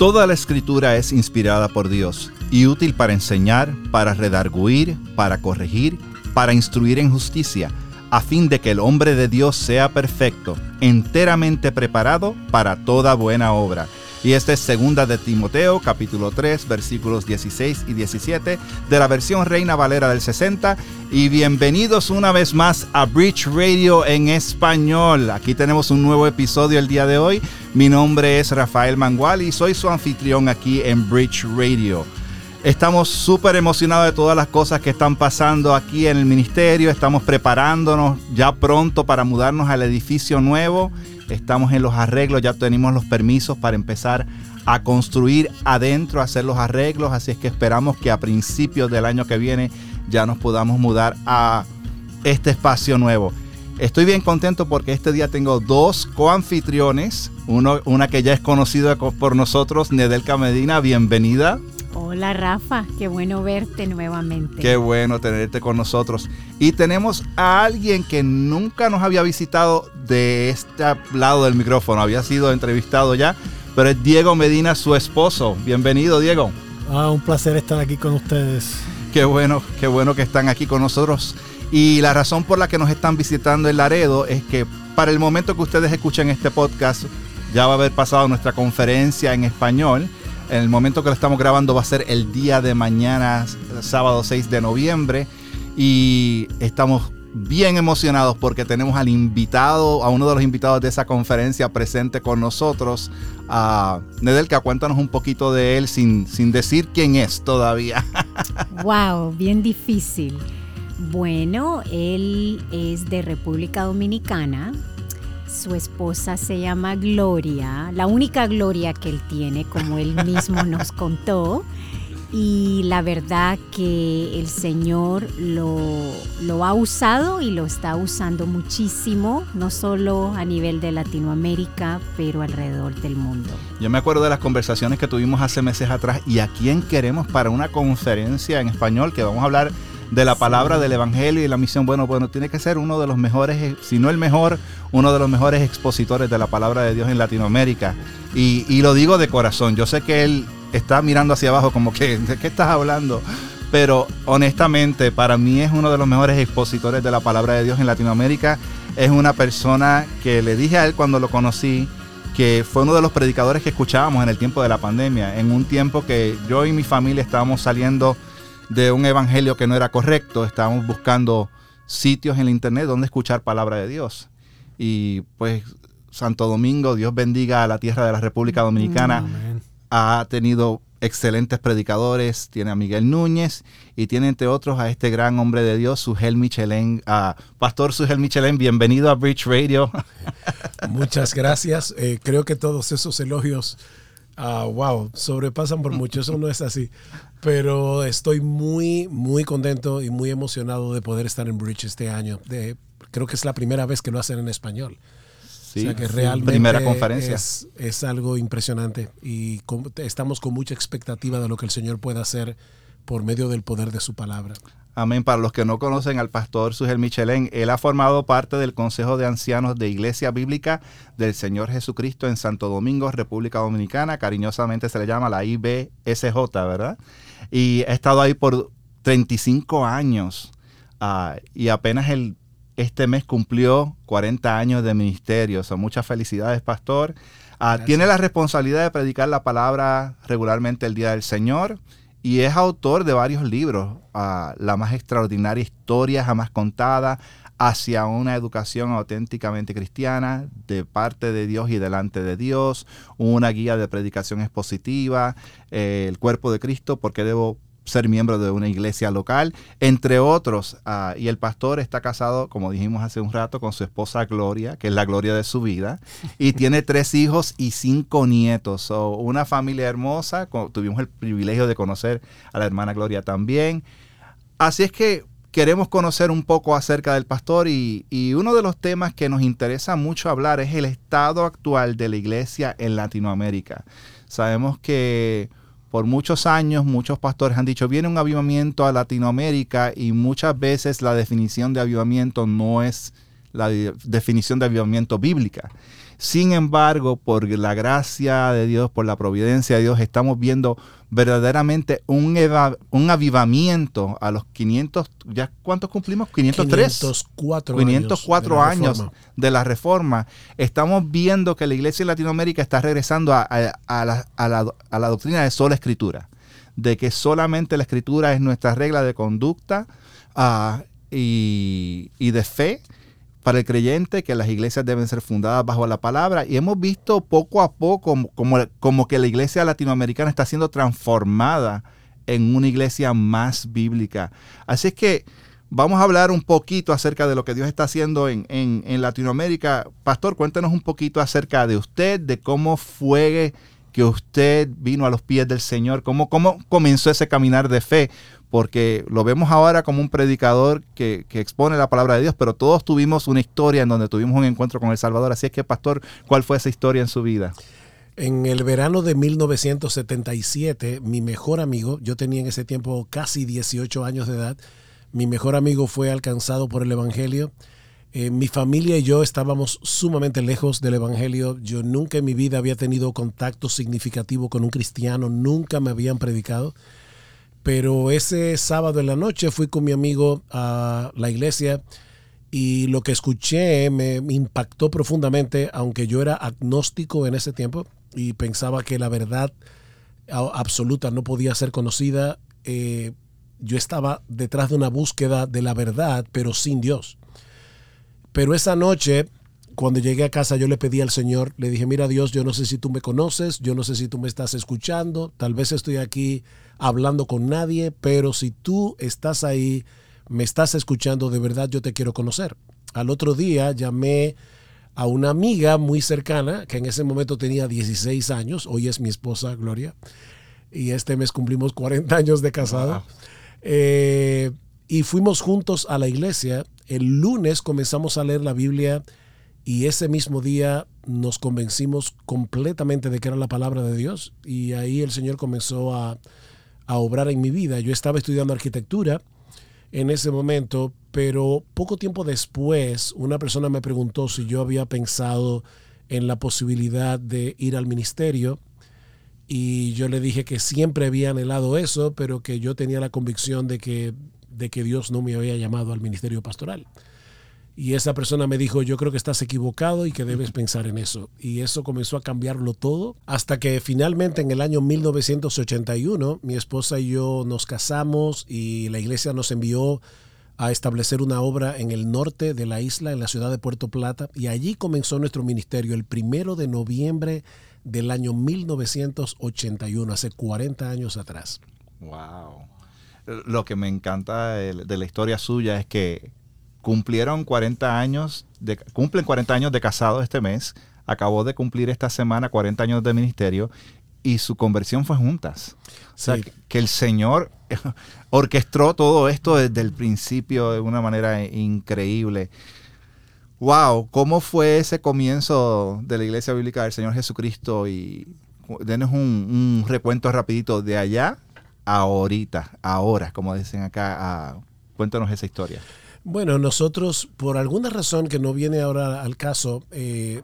Toda la escritura es inspirada por Dios y útil para enseñar, para redarguir, para corregir, para instruir en justicia, a fin de que el hombre de Dios sea perfecto, enteramente preparado para toda buena obra. Y esta es segunda de Timoteo, capítulo 3, versículos 16 y 17 de la versión Reina Valera del 60. Y bienvenidos una vez más a Bridge Radio en español. Aquí tenemos un nuevo episodio el día de hoy. Mi nombre es Rafael Mangual y soy su anfitrión aquí en Bridge Radio. Estamos súper emocionados de todas las cosas que están pasando aquí en el ministerio. Estamos preparándonos ya pronto para mudarnos al edificio nuevo estamos en los arreglos, ya tenemos los permisos para empezar a construir adentro, a hacer los arreglos, así es que esperamos que a principios del año que viene ya nos podamos mudar a este espacio nuevo. Estoy bien contento porque este día tengo dos coanfitriones, uno, una que ya es conocida por nosotros, Nedelka Medina, bienvenida. Hola Rafa, qué bueno verte nuevamente. Qué bueno tenerte con nosotros. Y tenemos a alguien que nunca nos había visitado de este lado del micrófono, había sido entrevistado ya, pero es Diego Medina, su esposo. Bienvenido, Diego. Ah, un placer estar aquí con ustedes. Qué bueno, qué bueno que están aquí con nosotros. Y la razón por la que nos están visitando en Laredo es que para el momento que ustedes escuchen este podcast, ya va a haber pasado nuestra conferencia en español en el momento que lo estamos grabando va a ser el día de mañana, sábado 6 de noviembre. Y estamos bien emocionados porque tenemos al invitado, a uno de los invitados de esa conferencia presente con nosotros. Nedelka, cuéntanos un poquito de él sin, sin decir quién es todavía. wow, bien difícil. Bueno, él es de República Dominicana, su esposa se llama Gloria, la única Gloria que él tiene, como él mismo nos contó. Y la verdad que el Señor lo, lo, ha usado y lo está usando muchísimo, no solo a nivel de Latinoamérica, pero alrededor del mundo. Yo me acuerdo de las conversaciones que tuvimos hace meses atrás y a quién queremos para una conferencia en español que vamos a hablar de la palabra del evangelio y la misión. Bueno, bueno, tiene que ser uno de los mejores, si no el mejor, uno de los mejores expositores de la palabra de Dios en Latinoamérica. Y, lo digo de corazón. Yo sé que él está mirando hacia abajo como que, ¿de qué estás hablando? Pero honestamente, para mí es uno de los mejores expositores de la palabra de Dios en Latinoamérica. Es una persona que le dije a él cuando lo conocí, que fue uno de los predicadores que escuchábamos en el tiempo de la pandemia, en un tiempo que yo y mi familia estábamos saliendo de un evangelio que no era correcto, estábamos buscando sitios en el internet donde escuchar palabra de Dios. Y pues Santo Domingo, Dios bendiga a la tierra de la República Dominicana, ha tenido excelentes predicadores, tiene a Miguel Núñez y tiene entre otros a este gran hombre de Dios, Sugel Michelén. a Pastor Sugel Michelén, bienvenido a Bridge Radio. Muchas gracias. Eh, creo que todos esos elogios, uh, wow, sobrepasan por mucho. Eso no es así. Pero estoy muy, muy contento y muy emocionado de poder estar en Bridge este año. De, creo que es la primera vez que lo hacen en español. Sí, o sea que realmente primera conferencia. Es, es, algo impresionante y estamos con mucha expectativa de lo que el Señor pueda hacer por medio del poder de su palabra. Amén. Para los que no conocen al pastor Sugel Michelén, él ha formado parte del Consejo de Ancianos de Iglesia Bíblica del Señor Jesucristo en Santo Domingo, República Dominicana. Cariñosamente se le llama la IBSJ, ¿verdad? Y ha estado ahí por 35 años. Ah, y apenas el, este mes cumplió 40 años de ministerio. Son muchas felicidades, pastor. Ah, tiene la responsabilidad de predicar la palabra regularmente el Día del Señor y es autor de varios libros. Ah, la más extraordinaria historia jamás contada hacia una educación auténticamente cristiana de parte de Dios y delante de Dios, una guía de predicación expositiva, eh, el cuerpo de Cristo, porque debo ser miembro de una iglesia local, entre otros. Ah, y el pastor está casado, como dijimos hace un rato, con su esposa Gloria, que es la gloria de su vida, y tiene tres hijos y cinco nietos. una familia hermosa. Tuvimos el privilegio de conocer a la hermana Gloria también. Así es que queremos conocer un poco acerca del pastor y, uno de los temas que nos interesa mucho hablar es el estado actual de la iglesia en Latinoamérica. Sabemos que por muchos años muchos pastores han dicho, viene un avivamiento a Latinoamérica y muchas veces la definición de avivamiento no es la definición de avivamiento bíblica, Sin embargo, por la gracia de Dios, por la providencia de Dios, estamos viendo verdaderamente un, un avivamiento a los 500, ¿ya cuántos cumplimos? 503. 504, 504 años, de, la reforma. Estamos viendo que la iglesia en Latinoamérica está regresando a, la, doctrina de sola escritura, de que solamente la escritura es nuestra regla de conducta ah, y, y de fe para el creyente que las iglesias deben ser fundadas bajo la palabra y hemos visto poco a poco como, como que la iglesia latinoamericana está siendo transformada en una iglesia más bíblica. Así es que vamos a hablar un poquito acerca de lo que Dios está haciendo en, en Latinoamérica. Pastor, cuéntenos un poquito acerca de usted, de cómo fue que usted vino a los pies del Señor, cómo, cómo comenzó ese caminar de fe, porque lo vemos ahora como un predicador que, expone la palabra de Dios, pero todos tuvimos una historia en donde tuvimos un encuentro con el Salvador. Así es que, pastor, ¿cuál fue esa historia en su vida? En el verano de 1977, mi mejor amigo, yo tenía en ese tiempo casi 18 años de edad, mi mejor amigo fue alcanzado por el Evangelio. Eh, mi familia y yo estábamos sumamente lejos del Evangelio. Yo nunca en mi vida había tenido contacto significativo con un cristiano, nunca me habían predicado. Pero ese sábado en la noche fui con mi amigo a la iglesia y lo que escuché me impactó profundamente, aunque yo era agnóstico en ese tiempo y pensaba que la verdad absoluta no podía ser conocida. Eh, yo estaba detrás de una búsqueda de la verdad, pero sin Dios. Pero esa noche, cuando llegué a casa, yo le pedí al Señor, le dije, mira Dios, yo no sé si tú me conoces, yo no sé si tú me estás escuchando, tal vez estoy aquí hablando con nadie, pero si tú estás ahí, me estás escuchando, de verdad yo te quiero conocer. Al otro día llamé a una amiga muy cercana, que en ese momento tenía 16 años, hoy es mi esposa Gloria, y este mes cumplimos 40 años de casado. Eh, y fuimos juntos a la iglesia. El lunes comenzamos a leer la Biblia y ese mismo día nos convencimos completamente de que era la palabra de Dios y ahí el Señor comenzó a, a obrar en mi vida. Yo estaba estudiando arquitectura en ese momento, pero poco tiempo después una persona me preguntó si yo había pensado en la posibilidad de ir al ministerio y yo le dije que siempre había anhelado eso, pero que yo tenía la convicción de que, de que Dios no me había llamado al ministerio pastoral. Y esa persona me dijo, yo creo que estás equivocado y que debes pensar en eso. Y eso comenzó a cambiarlo todo hasta que finalmente en el año 1981 mi esposa y yo nos casamos y la iglesia nos envió a establecer una obra en el norte de la isla, en la ciudad de Puerto Plata. Y allí comenzó nuestro ministerio el primero de noviembre del año 1981, hace 40 años atrás. ¡Wow! Lo que me encanta de la historia suya es que cumplieron 40 años, de, cumplen 40 años de casado este mes, acabó de cumplir esta semana 40 años de ministerio y su conversión fue juntas. O sea, que, el Señor orquestó todo esto desde el principio de una manera increíble. Wow, ¿cómo fue ese comienzo de la Iglesia Bíblica del Señor Jesucristo? Y denos un, recuento rapidito de allá a ahorita, ahora, como dicen acá. cuéntanos esa historia. Bueno, nosotros, por alguna razón que no viene ahora al caso, eh,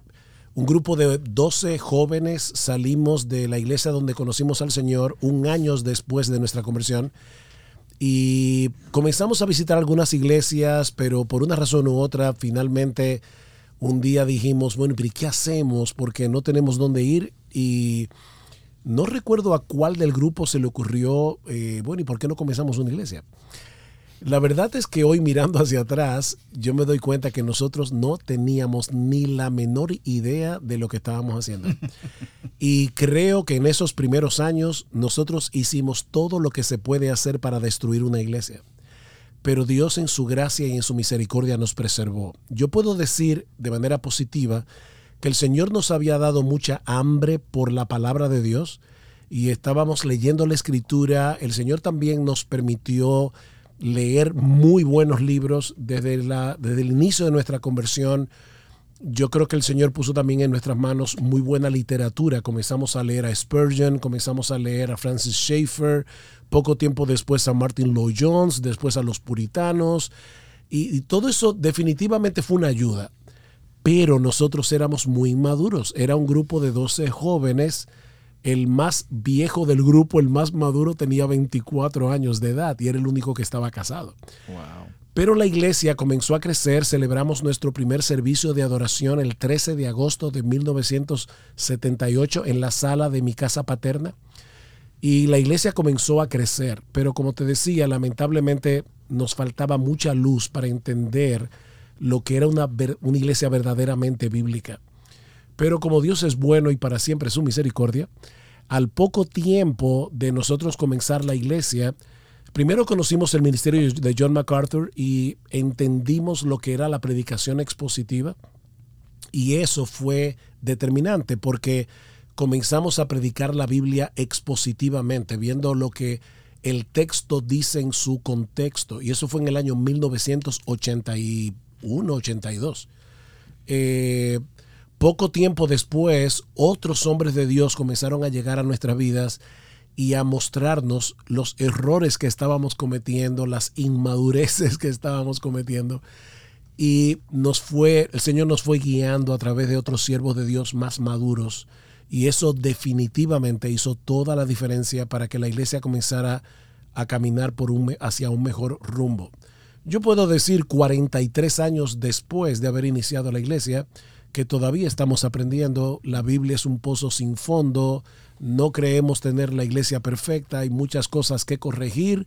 un grupo de 12 jóvenes salimos de la iglesia donde conocimos al Señor un año después de nuestra conversión y comenzamos a visitar algunas iglesias, pero por una razón u otra, finalmente un día dijimos, bueno, pero ¿qué hacemos? Porque no tenemos dónde ir y no recuerdo a cuál del grupo se le ocurrió, eh, bueno, ¿y por qué no comenzamos una iglesia? La verdad es que hoy mirando hacia atrás, yo me doy cuenta que nosotros no teníamos ni la menor idea de lo que estábamos haciendo. Y creo que en esos primeros años nosotros hicimos todo lo que se puede hacer para destruir una iglesia. Pero Dios en su gracia y en su misericordia nos preservó. Yo puedo decir de manera positiva que el Señor nos había dado mucha hambre por la palabra de Dios y estábamos leyendo la escritura. El Señor también nos permitió leer muy buenos libros desde, la, desde el inicio de nuestra conversión. Yo creo que el Señor puso también en nuestras manos muy buena literatura. Comenzamos a leer a Spurgeon, comenzamos a leer a Francis Schaeffer, poco tiempo después a Martin Lloyd Jones, después a los puritanos. Y, y todo eso definitivamente fue una ayuda. pero nosotros éramos muy maduros. Era un grupo de 12 jóvenes. El más viejo del grupo, el más maduro, tenía 24 años de edad y era el único que estaba casado. Pero la iglesia comenzó a crecer, celebramos nuestro primer servicio de adoración el 13 de agosto de 1978 en la sala de mi casa paterna. Y la iglesia comenzó a crecer, pero como te decía, lamentablemente nos faltaba mucha luz para entender lo que era una, una iglesia verdaderamente bíblica. Pero como Dios es bueno y para siempre su misericordia, al poco tiempo de nosotros comenzar la iglesia, primero conocimos el ministerio de John MacArthur y entendimos lo que era la predicación expositiva. Y eso fue determinante porque comenzamos a predicar la Biblia expositivamente, viendo lo que el texto dice en su contexto. Y eso fue en el año 1981 82. Eh, poco tiempo después, otros hombres de Dios comenzaron a llegar a nuestras vidas y a mostrarnos los errores que estábamos cometiendo, las inmadureces que estábamos cometiendo. Y nos fue, el Señor nos fue guiando a través de otros siervos de Dios más maduros. Y eso definitivamente hizo toda la diferencia para que la iglesia comenzara a caminar hacia un mejor rumbo. Yo puedo decir 43 años después de haber iniciado la iglesia que todavía estamos aprendiendo, la Biblia es un pozo sin fondo, no creemos tener la iglesia perfecta, hay muchas cosas que corregir,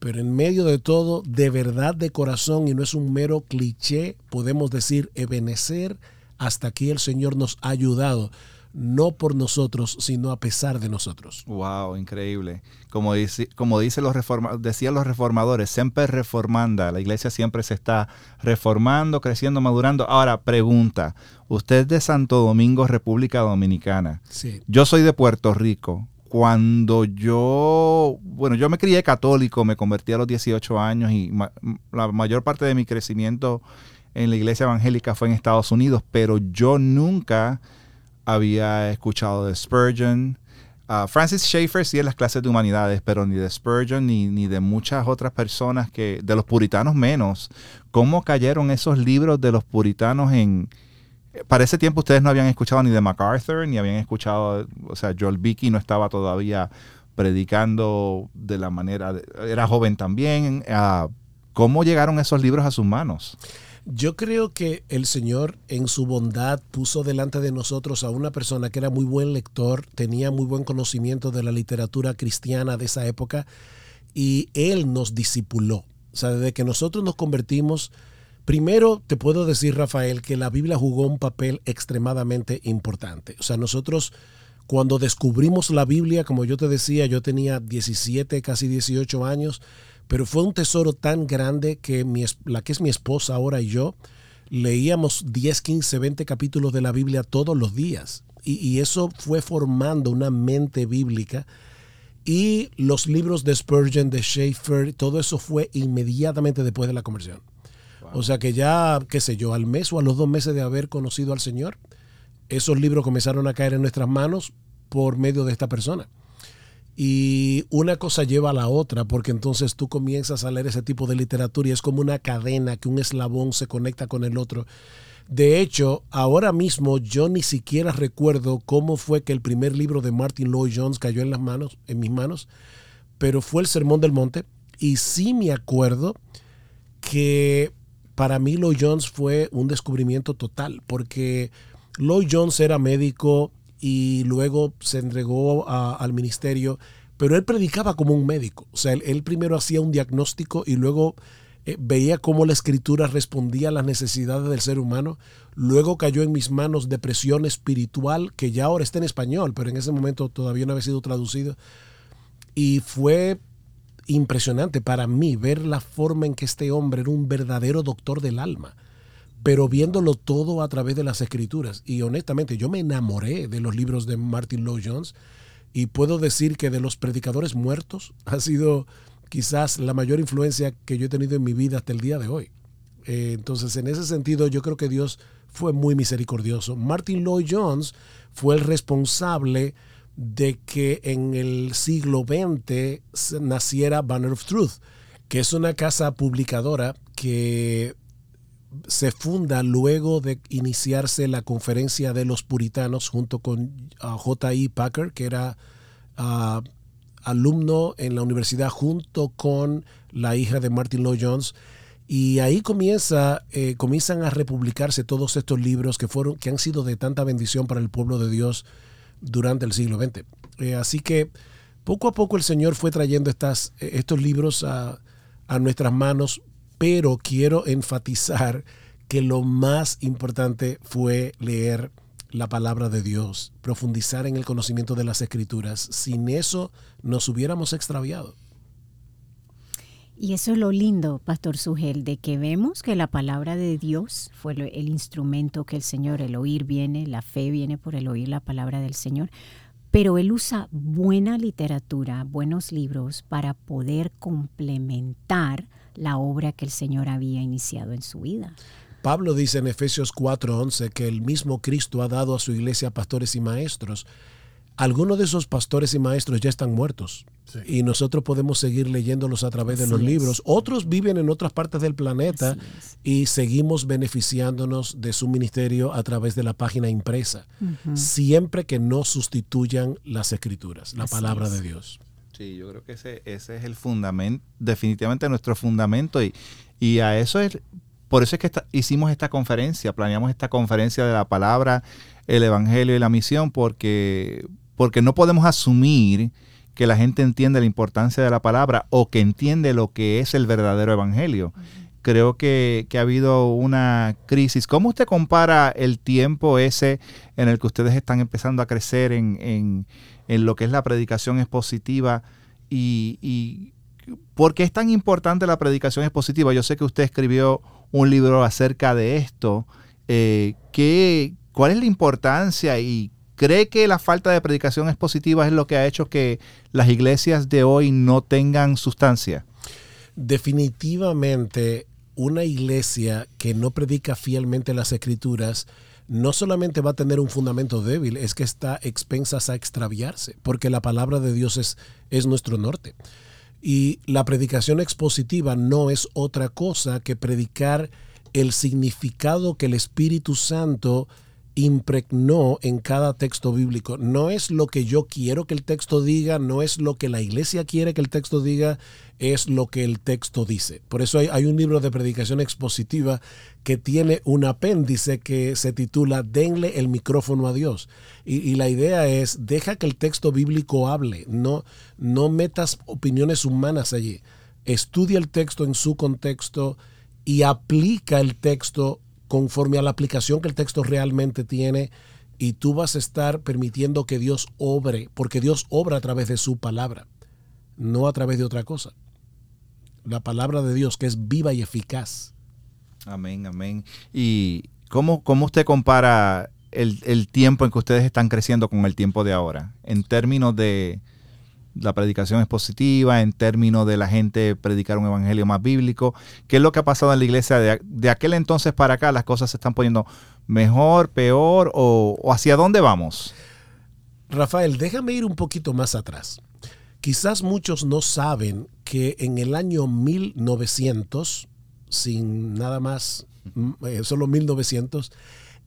pero en medio de todo, de verdad de corazón y no es un mero cliché, podemos decir, ebenecer, hasta aquí el Señor nos ha ayudado no por nosotros, sino a pesar de nosotros. Wow, increíble. Como dice, como dice los reforma, decían los reformadores, siempre reformanda. La iglesia siempre se está reformando, creciendo, madurando. Ahora, pregunta, usted es de Santo Domingo, República Dominicana. Sí. Yo soy de Puerto Rico. Cuando yo, bueno, yo me crié católico, me convertí a los 18 años y la mayor parte de mi crecimiento en la iglesia evangélica fue en Estados Unidos, pero yo nunca había escuchado de Spurgeon. Uh, Francis Schaeffer sí en las clases de humanidades, pero ni de Spurgeon ni, ni, de muchas otras personas que, de los puritanos menos. ¿Cómo cayeron esos libros de los puritanos en... Para ese tiempo ustedes no habían escuchado ni de MacArthur, ni habían escuchado, o sea, Joel Vicky no estaba todavía predicando de la manera, era joven también. Uh, ¿Cómo llegaron esos libros a sus manos? Yo creo que el Señor en su bondad puso delante de nosotros a una persona que era muy buen lector, tenía muy buen conocimiento de la literatura cristiana de esa época y Él nos discipuló. O sea, desde que nosotros nos convertimos, primero te puedo decir, Rafael, que la Biblia jugó un papel extremadamente importante. O sea, nosotros cuando descubrimos la Biblia, como yo te decía, yo tenía 17, casi 18 años, pero fue un tesoro tan grande que mi, la que es mi esposa ahora y yo leíamos 10, 15, 20 capítulos de la Biblia todos los días. Y, eso fue formando una mente bíblica. Y los libros de Spurgeon, de Schaeffer, todo eso fue inmediatamente después de la conversión. O sea que ya, qué sé yo, al mes o a los dos meses de haber conocido al Señor, esos libros comenzaron a caer en nuestras manos por medio de esta persona. Y una cosa lleva a la otra, porque entonces tú comienzas a leer ese tipo de literatura y es como una cadena que un eslabón se conecta con el otro. De hecho, ahora mismo yo ni siquiera recuerdo cómo fue que el primer libro de Martin Lloyd Jones cayó en las manos, en mis manos, pero fue el Sermón del Monte. Y sí me acuerdo que para mí Lloyd Jones fue un descubrimiento total, porque Lloyd Jones era médico, y luego se entregó al ministerio, pero él predicaba como un médico. O sea, él, primero hacía un diagnóstico y luego eh, veía cómo la escritura respondía a las necesidades del ser humano. Luego cayó en mis manos Depresión Espiritual, que ya ahora está en español, pero en ese momento todavía no había sido traducido. Y fue impresionante para mí ver la forma en que este hombre era un verdadero doctor del alma pero viéndolo todo a través de las escrituras. Y honestamente, yo me enamoré de los libros de Martin Lloyd Jones y puedo decir que de los predicadores muertos ha sido quizás la mayor influencia que yo he tenido en mi vida hasta el día de hoy. Eh, entonces, en ese sentido, yo creo que Dios fue muy misericordioso. Martin Lloyd Jones fue el responsable de que en el siglo XX naciera Banner of Truth, que es una casa publicadora que se funda luego de iniciarse la conferencia de los puritanos junto con uh, J.I. Packer, que era uh, alumno en la universidad junto con la hija de Martin Lloyd Jones. Y ahí comienza, eh, comienzan a republicarse todos estos libros que, fueron, que han sido de tanta bendición para el pueblo de Dios durante el siglo XX. Eh, así que poco a poco el Señor fue trayendo estas, eh, estos libros a, a nuestras manos, pero quiero enfatizar que lo más importante fue leer la palabra de Dios, profundizar en el conocimiento de las escrituras. Sin eso nos hubiéramos extraviado. Y eso es lo lindo, Pastor Sugel, de que vemos que la palabra de Dios fue el instrumento que el Señor, el oír viene, la fe viene por el oír la palabra del Señor, pero Él usa buena literatura, buenos libros para poder complementar la obra que el Señor había iniciado en su vida. Pablo dice en Efesios 4:11 que el mismo Cristo ha dado a su iglesia pastores y maestros. Algunos de esos pastores y maestros ya están muertos sí. y nosotros podemos seguir leyéndolos a través Así de los es. libros. Otros viven en otras partes del planeta y seguimos beneficiándonos de su ministerio a través de la página impresa, uh -huh. siempre que no sustituyan las escrituras, la Así palabra es. de Dios. Sí, yo creo que ese, ese es el fundamento, definitivamente nuestro fundamento y, y a eso es, por eso es que esta, hicimos esta conferencia, planeamos esta conferencia de la palabra, el evangelio y la misión, porque, porque no podemos asumir que la gente entiende la importancia de la palabra o que entiende lo que es el verdadero evangelio. Uh -huh. Creo que, que, ha habido una crisis. ¿Cómo usted compara el tiempo ese en el que ustedes están empezando a crecer en, en, en lo que es la predicación expositiva y, y ¿Por qué es tan importante la predicación expositiva? Yo sé que usted escribió un libro acerca de esto. Eh, ¿qué, ¿Cuál es la importancia y cree que la falta de predicación expositiva es lo que ha hecho que las iglesias de hoy no tengan sustancia? Definitivamente, una iglesia que no predica fielmente las escrituras no solamente va a tener un fundamento débil, es que está expensas a extraviarse, porque la palabra de Dios es, es nuestro norte. Y la predicación expositiva no es otra cosa que predicar el significado que el Espíritu Santo impregnó en cada texto bíblico. No es lo que yo quiero que el texto diga, no es lo que la iglesia quiere que el texto diga, es lo que el texto dice. Por eso hay, un libro de predicación expositiva que tiene un apéndice que se titula Denle el micrófono a Dios. Y, y, la idea es, deja que el texto bíblico hable, no, no metas opiniones humanas allí. Estudia el texto en su contexto y aplica el texto conforme a la aplicación que el texto realmente tiene y tú vas a estar permitiendo que Dios obre, porque Dios obra a través de su palabra, no a través de otra cosa. La palabra de Dios que es viva y eficaz. Amén, amén. ¿Y cómo, cómo usted compara el, el tiempo en que ustedes están creciendo con el tiempo de ahora? En términos de, la predicación es positiva, en términos de la gente predicar un evangelio más bíblico. ¿Qué es lo que ha pasado en la iglesia de, de aquel entonces para acá? ¿Las cosas se están poniendo mejor, peor o, o, hacia dónde vamos? Rafael, déjame ir un poquito más atrás. Quizás muchos no saben que en el año 1900, sin nada más, eh, solo 1900,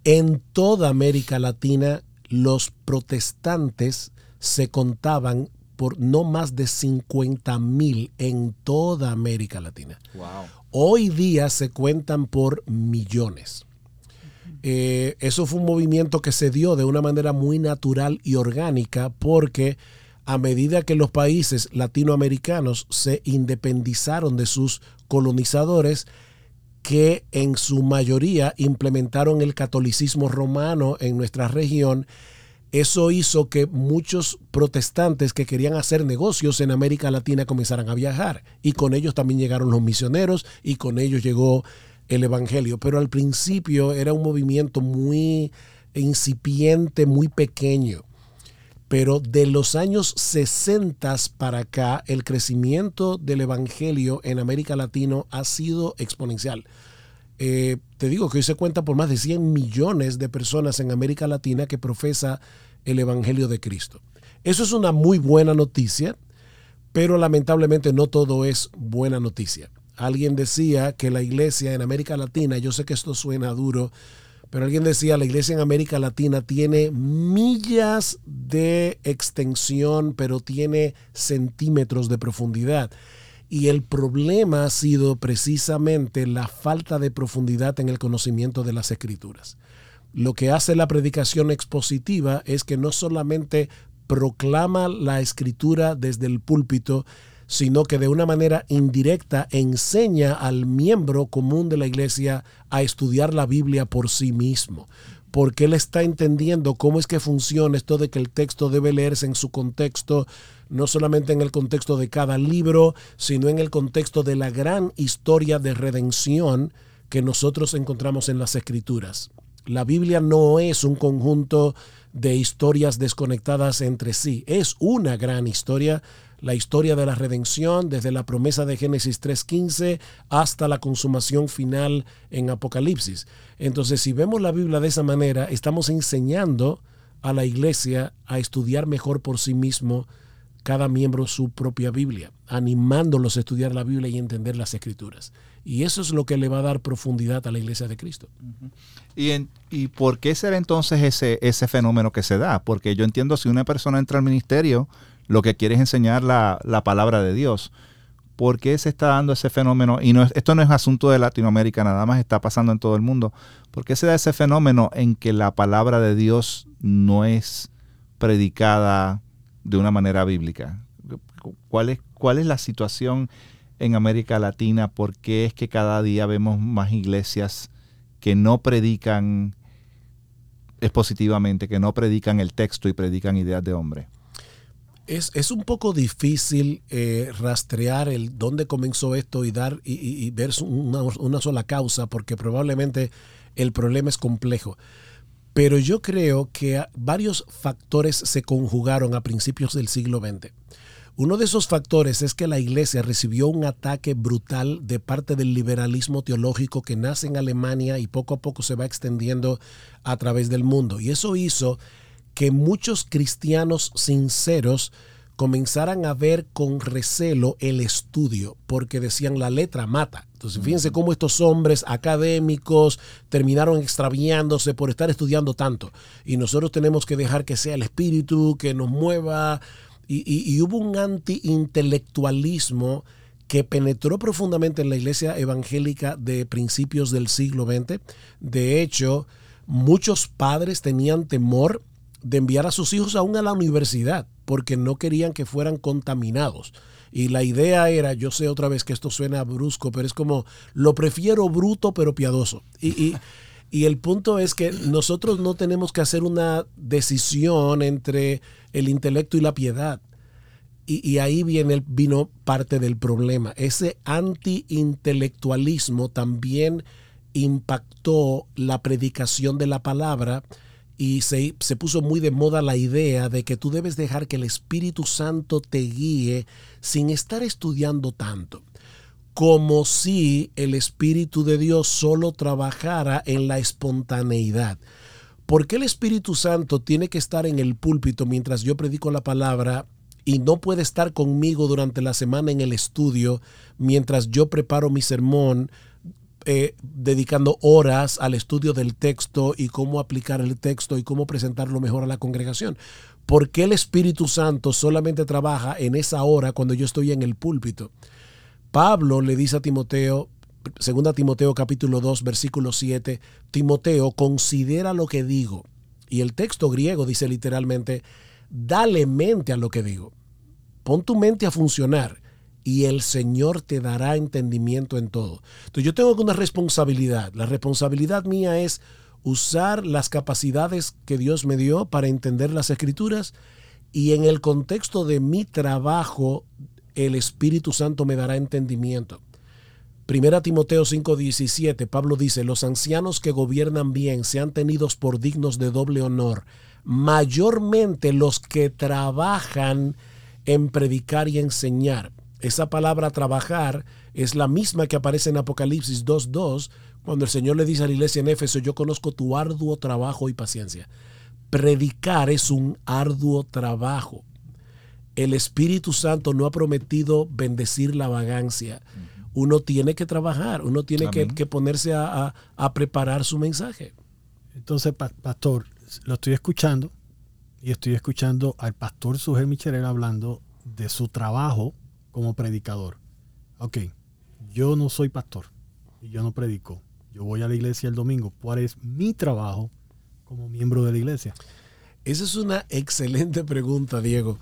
en toda América Latina los protestantes se contaban por no más de 50 mil en toda América Latina. Wow. Hoy día se cuentan por millones. Eh, eso fue un movimiento que se dio de una manera muy natural y orgánica porque a medida que los países latinoamericanos se independizaron de sus colonizadores, que en su mayoría implementaron el catolicismo romano en nuestra región, eso hizo que muchos protestantes que querían hacer negocios en América Latina comenzaran a viajar y con ellos también llegaron los misioneros y con ellos llegó el Evangelio. Pero al principio era un movimiento muy incipiente, muy pequeño. Pero de los años 60 para acá, el crecimiento del Evangelio en América Latina ha sido exponencial. Eh, te digo que hoy se cuenta por más de 100 millones de personas en América Latina que profesa el Evangelio de Cristo. Eso es una muy buena noticia, pero lamentablemente no todo es buena noticia. alguien decía que la iglesia en América Latina, yo sé que esto suena duro, pero alguien decía, la iglesia en América Latina tiene millas de extensión, pero tiene centímetros de profundidad. Y el problema ha sido precisamente la falta de profundidad en el conocimiento de las escrituras. Lo que hace la predicación expositiva es que no solamente proclama la escritura desde el púlpito, sino que de una manera indirecta enseña al miembro común de la iglesia a estudiar la Biblia por sí mismo, porque él está entendiendo cómo es que funciona esto de que el texto debe leerse en su contexto, no solamente en el contexto de cada libro, sino en el contexto de la gran historia de redención que nosotros encontramos en las escrituras. La Biblia no es un conjunto de historias desconectadas entre sí, es una gran historia la historia de la redención desde la promesa de Génesis 3.15 hasta la consumación final en Apocalipsis. Entonces, si vemos la Biblia de esa manera, estamos enseñando a la iglesia a estudiar mejor por sí mismo cada miembro su propia Biblia, animándolos a estudiar la Biblia y entender las escrituras. Y eso es lo que le va a dar profundidad a la iglesia de Cristo. ¿Y, ¿Y por qué será entonces ese, ese fenómeno que se da? Porque yo entiendo si una persona entra al ministerio, lo que quiere es enseñar la, palabra de Dios. ¿Por qué se está dando ese fenómeno? Y no esto no es asunto de Latinoamérica, nada más está pasando en todo el mundo. ¿Por qué se da ese fenómeno en que la palabra de Dios no es predicada de una manera bíblica? ¿Cuál es, cuál es la situación en América Latina? ¿Por qué es que cada día vemos más iglesias que no predican expositivamente, que no predican el texto y predican ideas de hombre? Es, un poco difícil eh, rastrear el dónde comenzó esto y dar y, ver una, una, sola causa, porque probablemente el problema es complejo. Pero yo creo que varios factores se conjugaron a principios del siglo XX. Uno de esos factores es que la iglesia recibió un ataque brutal de parte del liberalismo teológico que nace en Alemania y poco a poco se va extendiendo a través del mundo. Y eso hizo que muchos cristianos sinceros comenzaran a ver con recelo el estudio, porque decían la letra mata. Entonces, fíjense cómo estos hombres académicos terminaron extraviándose por estar estudiando tanto. Y nosotros tenemos que dejar que sea el espíritu que nos mueva. Y, y hubo un anti-intelectualismo que penetró profundamente en la iglesia evangélica de principios del siglo XX. De hecho, muchos padres tenían temor de enviar a sus hijos aún a la universidad porque no querían que fueran contaminados. Y la idea era, yo sé otra vez que esto suena brusco, pero es como, lo prefiero bruto pero piadoso. Y, y, el punto es que nosotros no tenemos que hacer una decisión entre el intelecto y la piedad. Y, y ahí viene, vino parte del problema. Ese anti-intelectualismo también impactó la predicación de la palabra y se, se, puso muy de moda la idea de que tú debes dejar que el Espíritu Santo te guíe sin estar estudiando tanto, como si el Espíritu de Dios solo trabajara en la espontaneidad. ¿Por qué el Espíritu Santo tiene que estar en el púlpito mientras yo predico la palabra y no puede estar conmigo durante la semana en el estudio mientras yo preparo mi sermón? Eh, dedicando horas al estudio del texto y cómo aplicar el texto y cómo presentarlo mejor a la congregación. ¿Por qué el Espíritu Santo solamente trabaja en esa hora cuando yo estoy en el púlpito? Pablo le dice a Timoteo, 2 Timoteo capítulo 2, versículo 7, Timoteo, considera lo que digo. Y el texto griego dice literalmente, dale mente a lo que digo. Pon tu mente a funcionar y el Señor te dará entendimiento en todo. Entonces yo tengo una responsabilidad. La responsabilidad mía es usar las capacidades que Dios me dio para entender las escrituras y en el contexto de mi trabajo el Espíritu Santo me dará entendimiento. Primera Timoteo 5:17, Pablo dice, los ancianos que gobiernan bien sean tenidos por dignos de doble honor, mayormente los que trabajan en predicar y enseñar. Esa palabra trabajar es la misma que aparece en Apocalipsis 2.2, cuando el Señor le dice a la iglesia en Éfeso, yo conozco tu arduo trabajo y paciencia. Predicar es un arduo trabajo. El Espíritu Santo no ha prometido bendecir la vagancia. uno tiene que trabajar, uno tiene que, ponerse a, preparar su mensaje. Entonces, pastor, lo estoy escuchando y estoy escuchando al pastor Sujel Michelel hablando de su trabajo como predicador. Ok, yo no soy pastor y yo no predico. Yo voy a la iglesia el domingo. ¿Cuál es mi trabajo como miembro de la iglesia? Esa es una excelente pregunta, Diego.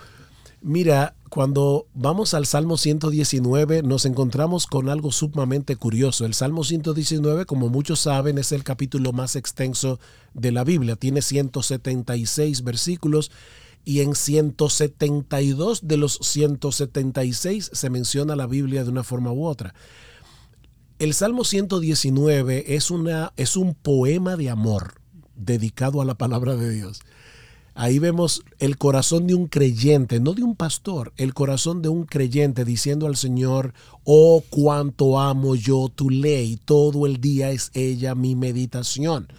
Mira, cuando vamos al Salmo 119 nos encontramos con algo sumamente curioso. El Salmo 119, como muchos saben, es el capítulo más extenso de la Biblia. Tiene 176 versículos y en 172 de los 176 se menciona la Biblia de una forma u otra. El Salmo 119 es, una, es un poema de amor dedicado a la palabra de Dios. Ahí vemos el corazón de un creyente, no de un pastor, el corazón de un creyente diciendo al Señor, oh cuánto amo yo tu ley, todo el día es ella mi meditación.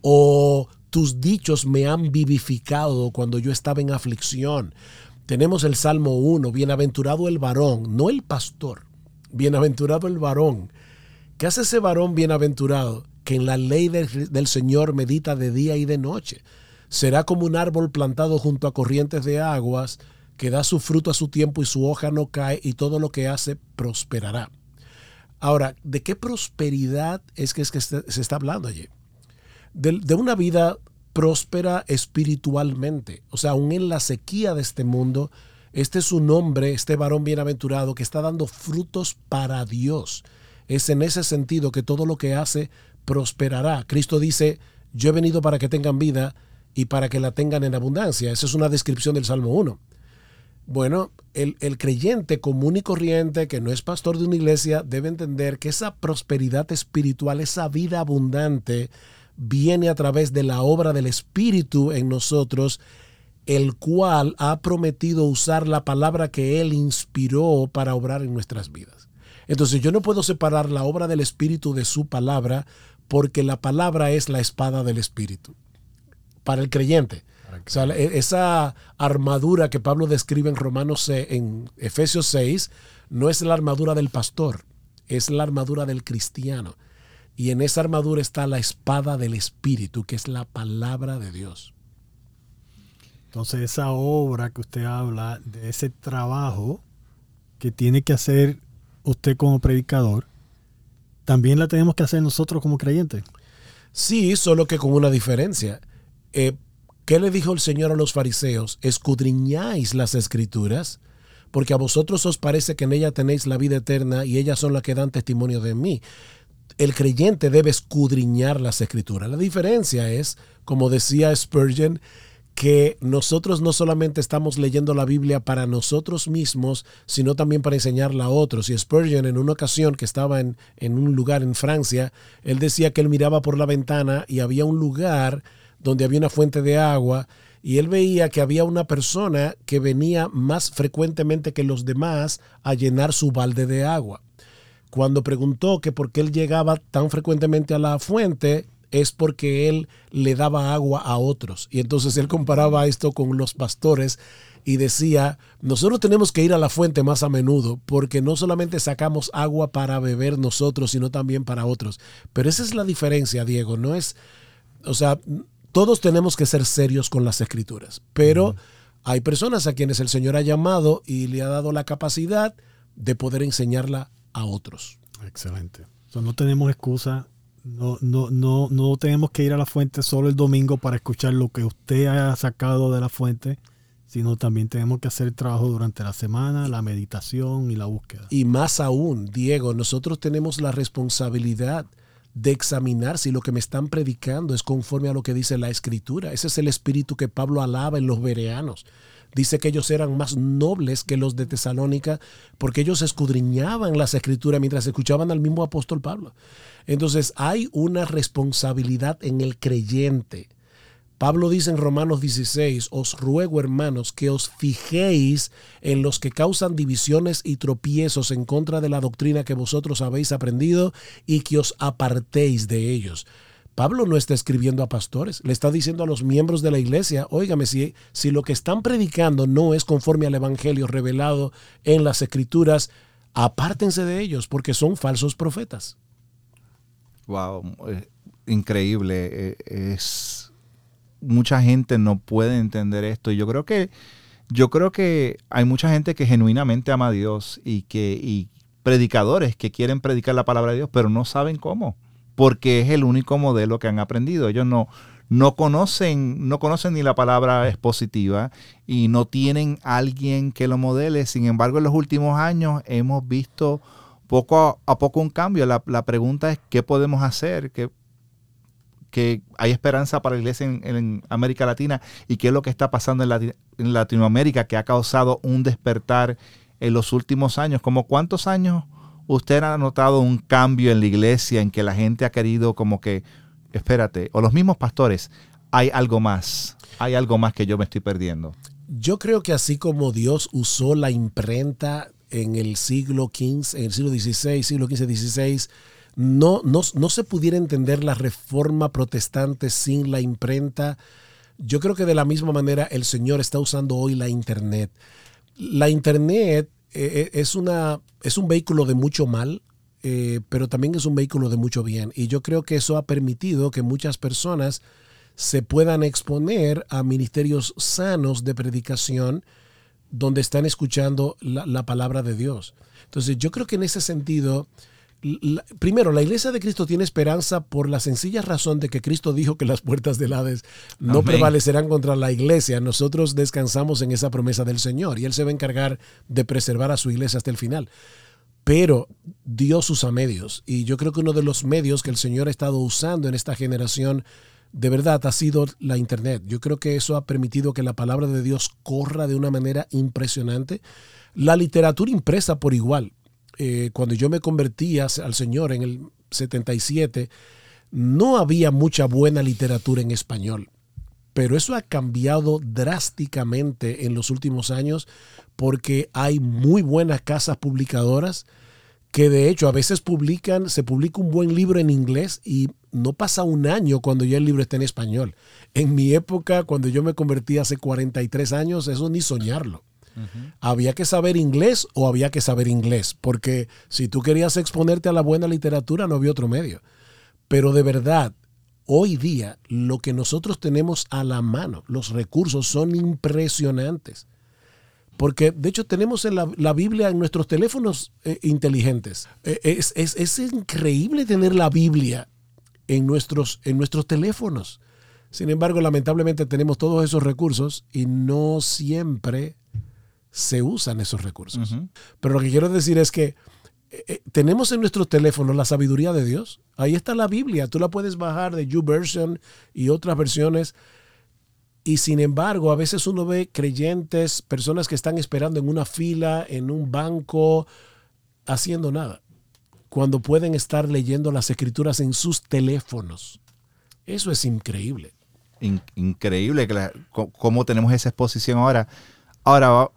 Oh, tus dichos me han vivificado cuando yo estaba en aflicción. Tenemos el Salmo 1, bienaventurado el varón, no el pastor, bienaventurado el varón. ¿Qué hace ese varón bienaventurado? Que en la ley del Señor medita de día y de noche será como un árbol plantado junto a corrientes de aguas, que da su fruto a su tiempo y su hoja no cae y todo lo que hace prosperará. Ahora, ¿de qué prosperidad es que, es que se está hablando allí? De, una vida próspera espiritualmente. O sea, aún en la sequía de este mundo, este es un hombre, este varón bienaventurado, que está dando frutos para Dios. Es en ese sentido que todo lo que hace prosperará. Cristo dice, yo he venido para que tengan vida y para que la tengan en abundancia. Esa es una descripción del Salmo 1. Bueno, el, creyente común y corriente que no es pastor de una iglesia debe entender que esa prosperidad espiritual, esa vida abundante, viene a través de la obra del Espíritu en nosotros, el cual ha prometido usar la palabra que Él inspiró para obrar en nuestras vidas. Entonces yo no puedo separar la obra del Espíritu de su palabra porque la palabra es la espada del Espíritu para el creyente. O sea, e, esa armadura que Pablo describe en Romanos en Efesios 6 no es la armadura del pastor, es la armadura del cristiano. Y en esa armadura está la espada del Espíritu, que es la palabra de Dios. Entonces esa obra que usted habla, de ese trabajo que tiene que hacer usted como predicador, también la tenemos que hacer nosotros como creyentes. Sí, solo que con una diferencia. Eh, ¿qué le dijo el Señor a los fariseos? Escudriñáis las escrituras, porque a vosotros os parece que en ella tenéis la vida eterna y ellas son las que dan testimonio de mí. El creyente debe escudriñar las escrituras. La diferencia es, como decía Spurgeon, que nosotros no solamente estamos leyendo la Biblia para nosotros mismos, sino también para enseñarla a otros. Y Spurgeon en una ocasión que estaba en, en un lugar en Francia, él decía que él miraba por la ventana y había un lugar donde había una fuente de agua y él veía que había una persona que venía más frecuentemente que los demás a llenar su balde de agua. Cuando preguntó que por qué él llegaba tan frecuentemente a la fuente, es porque él le daba agua a otros. Y entonces él comparaba esto con los pastores y decía, nosotros tenemos que ir a la fuente más a menudo porque no solamente sacamos agua para beber nosotros, sino también para otros. Pero esa es la diferencia, Diego, no es, o sea, todos tenemos que ser serios con las escrituras, pero hay personas a quienes el Señor ha llamado y le ha dado la capacidad de poder enseñarla a otros. Excelente. no tenemos excusa, no, no, no, no tenemos que ir a la fuente solo el domingo para escuchar lo que usted ha sacado de la fuente, sino también tenemos que hacer el trabajo durante la semana, la meditación y la búsqueda. Y más aún, Diego, nosotros tenemos la responsabilidad de examinar si lo que me están predicando es conforme a lo que dice la escritura. Ese es el espíritu que Pablo alaba en los bereanos. Dice que ellos eran más nobles que los de Tesalónica porque ellos escudriñaban las escrituras mientras escuchaban al mismo apóstol Pablo. Entonces hay una responsabilidad en el creyente Pablo dice en Romanos 16, os ruego hermanos que os fijéis en los que causan divisiones y tropiezos en contra de la doctrina que vosotros habéis aprendido y que os apartéis de ellos. Pablo no está escribiendo a pastores, le está diciendo a los miembros de la iglesia, óigame, si, si lo que están predicando no es conforme al Evangelio revelado en las Escrituras, apártense de ellos porque son falsos profetas. Wow, eh, increíble. Eh, es mucha gente no puede entender esto. Y yo creo que yo creo que hay mucha gente que genuinamente ama a Dios y que y predicadores que quieren predicar la palabra de Dios, pero no saben cómo, porque es el único modelo que han aprendido. Ellos no no conocen, no conocen ni la palabra expositiva y no tienen alguien que lo modele. Sin embargo, en los últimos años hemos visto poco a, poco un cambio. La, pregunta es qué podemos hacer, que, que hay esperanza para la iglesia en, América Latina y qué es lo que está pasando en, en, Latinoamérica que ha causado un despertar en los últimos años. ¿Como cuántos años usted ha notado un cambio en la iglesia en que la gente ha querido como que espérate, o los mismos pastores, hay algo más, hay algo más que yo me estoy perdiendo. Yo creo que así como Dios usó la imprenta en el siglo XV, en el siglo XVI, siglo XV, XVI, no, no, no se pudiera entender la reforma protestante sin la imprenta. Yo creo que de la misma manera el Señor está usando hoy la Internet. La Internet eh, eh, es, una, es un vehículo de mucho mal, eh, pero también es un vehículo de mucho bien. Y yo creo que eso ha permitido que muchas personas se puedan exponer a ministerios sanos de predicación donde están escuchando la, palabra de Dios. Entonces yo creo que en ese sentido, primero, la iglesia de Cristo tiene esperanza por la sencilla razón de que Cristo dijo que las puertas del Hades no prevalecerán contra la iglesia. Nosotros descansamos en esa promesa del Señor y Él se va a encargar de preservar a su iglesia hasta el final pero Dios usa medios. Y yo creo que uno de los medios que el Señor ha estado usando en esta generación de verdad ha sido la Internet. Yo creo que eso ha permitido que la palabra de Dios corra de una manera impresionante. La literatura impresa por igual. Eh, cuando yo me convertí al Señor en el 77, no había mucha buena literatura en español. Pero eso ha cambiado drásticamente en los últimos años porque hay muy buenas casas publicadoras que de hecho a veces publican, se publica un buen libro en inglés y no pasa un año cuando ya el libro está en español. En mi época, cuando yo me convertí hace 43 años, eso ni soñarlo. Había que saber inglés o había que saber inglés, porque si tú querías exponerte a la buena literatura no había otro medio. Pero de verdad, hoy día lo que nosotros tenemos a la mano, los recursos son impresionantes. Porque de hecho tenemos en la, Biblia en nuestros teléfonos eh, inteligentes. Eh, es, increíble tener la Biblia en nuestros, en nuestros teléfonos. Sin embargo, lamentablemente tenemos todos esos recursos y no siempre se usan esos recursos. Pero lo que quiero decir es que eh, tenemos en nuestros teléfonos la sabiduría de Dios. Ahí está la Biblia. Tú la puedes bajar de YouVersion y otras versiones y sin embargo, a veces uno ve creyentes, personas que están esperando en una fila, en un banco, haciendo nada, cuando pueden estar leyendo las escrituras en sus teléfonos. Eso es increíble. increíble cómo tenemos esa exposición ahora. Ahora,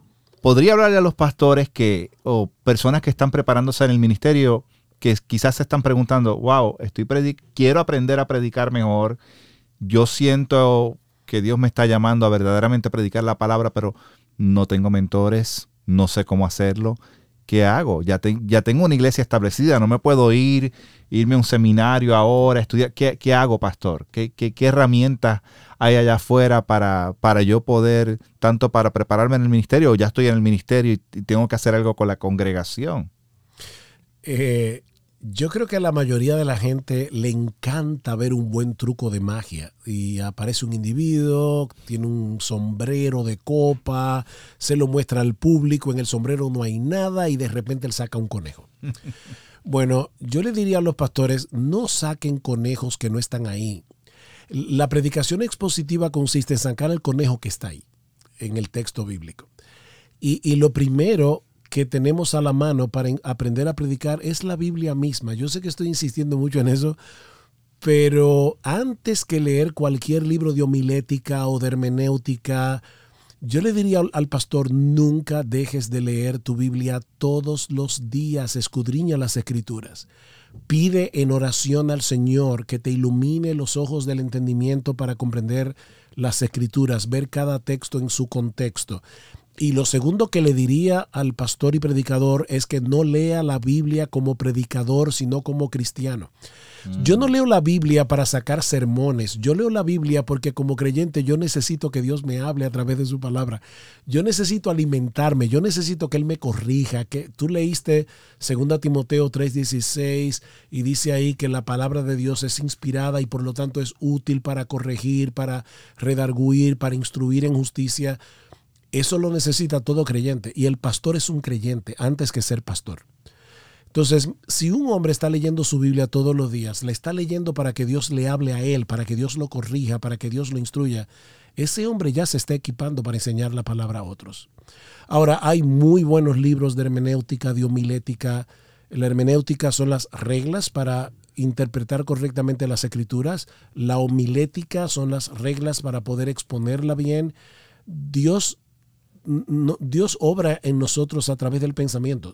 podría hablarle a los pastores que, o personas que están preparándose en el ministerio, que quizás se están preguntando, wow, estoy quiero aprender a predicar mejor. Yo siento que Dios me está llamando a verdaderamente predicar la palabra, pero no tengo mentores, no sé cómo hacerlo. ¿Qué hago? Ya, ya tengo una iglesia establecida, no me puedo ir, irme a un seminario ahora, estudiar. ¿Qué, hago, pastor? ¿Qué, qué, herramientas hay allá afuera para, para yo poder, tanto para prepararme en el ministerio, o ya estoy en el ministerio y, tengo que hacer algo con la congregación? Eh, yo creo que a la mayoría de la gente le encanta ver un buen truco de magia. Y aparece un individuo, tiene un sombrero de copa, se lo muestra al público, en el sombrero no hay nada y de repente él saca un conejo. Bueno, yo le diría a los pastores, no saquen conejos que no están ahí. La predicación expositiva consiste en sacar el conejo que está ahí, en el texto bíblico. Y, y lo primero que tenemos a la mano para aprender a predicar es la Biblia misma. Yo sé que estoy insistiendo mucho en eso, pero antes que leer cualquier libro de homilética o de hermenéutica, yo le diría al pastor, nunca dejes de leer tu Biblia todos los días, escudriña las escrituras. Pide en oración al Señor que te ilumine los ojos del entendimiento para comprender las escrituras, ver cada texto en su contexto. Y lo segundo que le diría al pastor y predicador es que no lea la Biblia como predicador, sino como cristiano. Yo no leo la Biblia para sacar sermones. Yo leo la Biblia porque como creyente yo necesito que Dios me hable a través de su palabra. Yo necesito alimentarme. Yo necesito que Él me corrija. Que tú leíste 2 Timoteo 3:16 y dice ahí que la palabra de Dios es inspirada y por lo tanto es útil para corregir, para redarguir, para instruir en justicia. Eso lo necesita todo creyente y el pastor es un creyente antes que ser pastor. Entonces, si un hombre está leyendo su Biblia todos los días, la está leyendo para que Dios le hable a él, para que Dios lo corrija, para que Dios lo instruya, ese hombre ya se está equipando para enseñar la palabra a otros. Ahora, hay muy buenos libros de hermenéutica, de homilética. La hermenéutica son las reglas para interpretar correctamente las escrituras. La homilética son las reglas para poder exponerla bien. Dios Dios obra en nosotros a través del pensamiento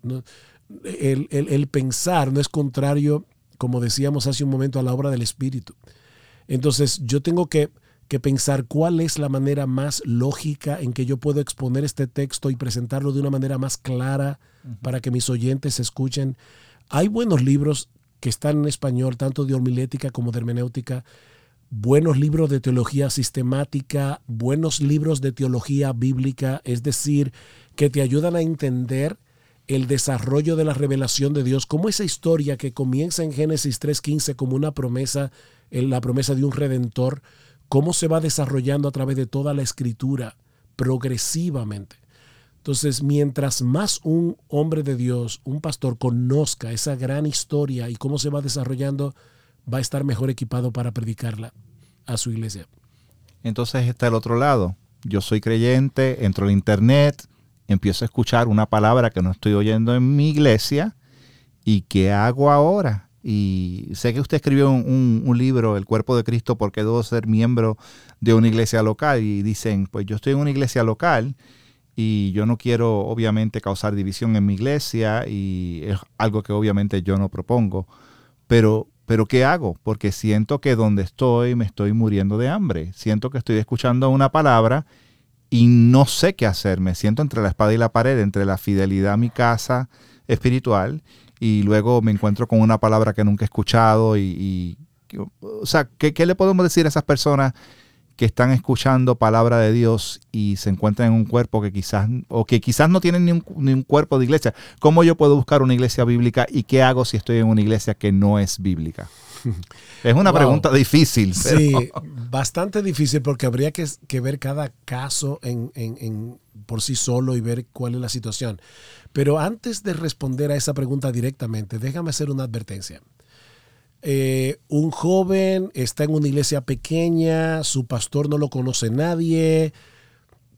el, pensar no es contrario, como decíamos hace un momento, a la obra del Espíritu. Entonces yo tengo que, pensar cuál es la manera más lógica en que yo puedo exponer este texto y presentarlo de una manera más clara para que mis oyentes escuchen. Hay buenos libros que están en español, tanto de homilética como de hermenéutica, buenos libros de teología sistemática, buenos libros de teología bíblica, es decir, que te ayudan a entender el desarrollo de la revelación de Dios, como esa historia que comienza en Génesis 3.15 como una promesa, la promesa de un redentor, cómo se va desarrollando a través de toda la escritura progresivamente. Entonces, mientras más un hombre de Dios, un pastor, conozca esa gran historia y cómo se va desarrollando, va a estar mejor equipado para predicarla a su iglesia. Entonces está el otro lado. Yo soy creyente, entro al internet, empiezo a escuchar una palabra que no estoy oyendo en mi iglesia y qué hago ahora. Y sé que usted escribió un, libro, El cuerpo de Cristo, porque debo ser miembro de una iglesia local. Y dicen, pues yo estoy en una iglesia local y yo no quiero obviamente causar división en mi iglesia y es algo que obviamente yo no propongo. Pero, pero ¿qué hago? Porque siento que donde estoy me estoy muriendo de hambre. Siento que estoy escuchando una palabra y no sé qué hacer. Me siento entre la espada y la pared, entre la fidelidad a mi casa espiritual y luego me encuentro con una palabra que nunca he escuchado y, o sea, ¿qué, le podemos decir a esas personas que están escuchando palabra de Dios y se encuentran en un cuerpo que quizás, o que quizás no tienen ni un, ni un, cuerpo de iglesia. ¿Cómo yo puedo buscar una iglesia bíblica y qué hago si estoy en una iglesia que no es bíblica? Es una pregunta difícil. Sí, bastante difícil porque habría que, ver cada caso por sí solo y ver cuál es la situación. Pero antes de responder a esa pregunta directamente, déjame hacer una advertencia. Eh, un joven está en una iglesia pequeña, su pastor no lo conoce nadie,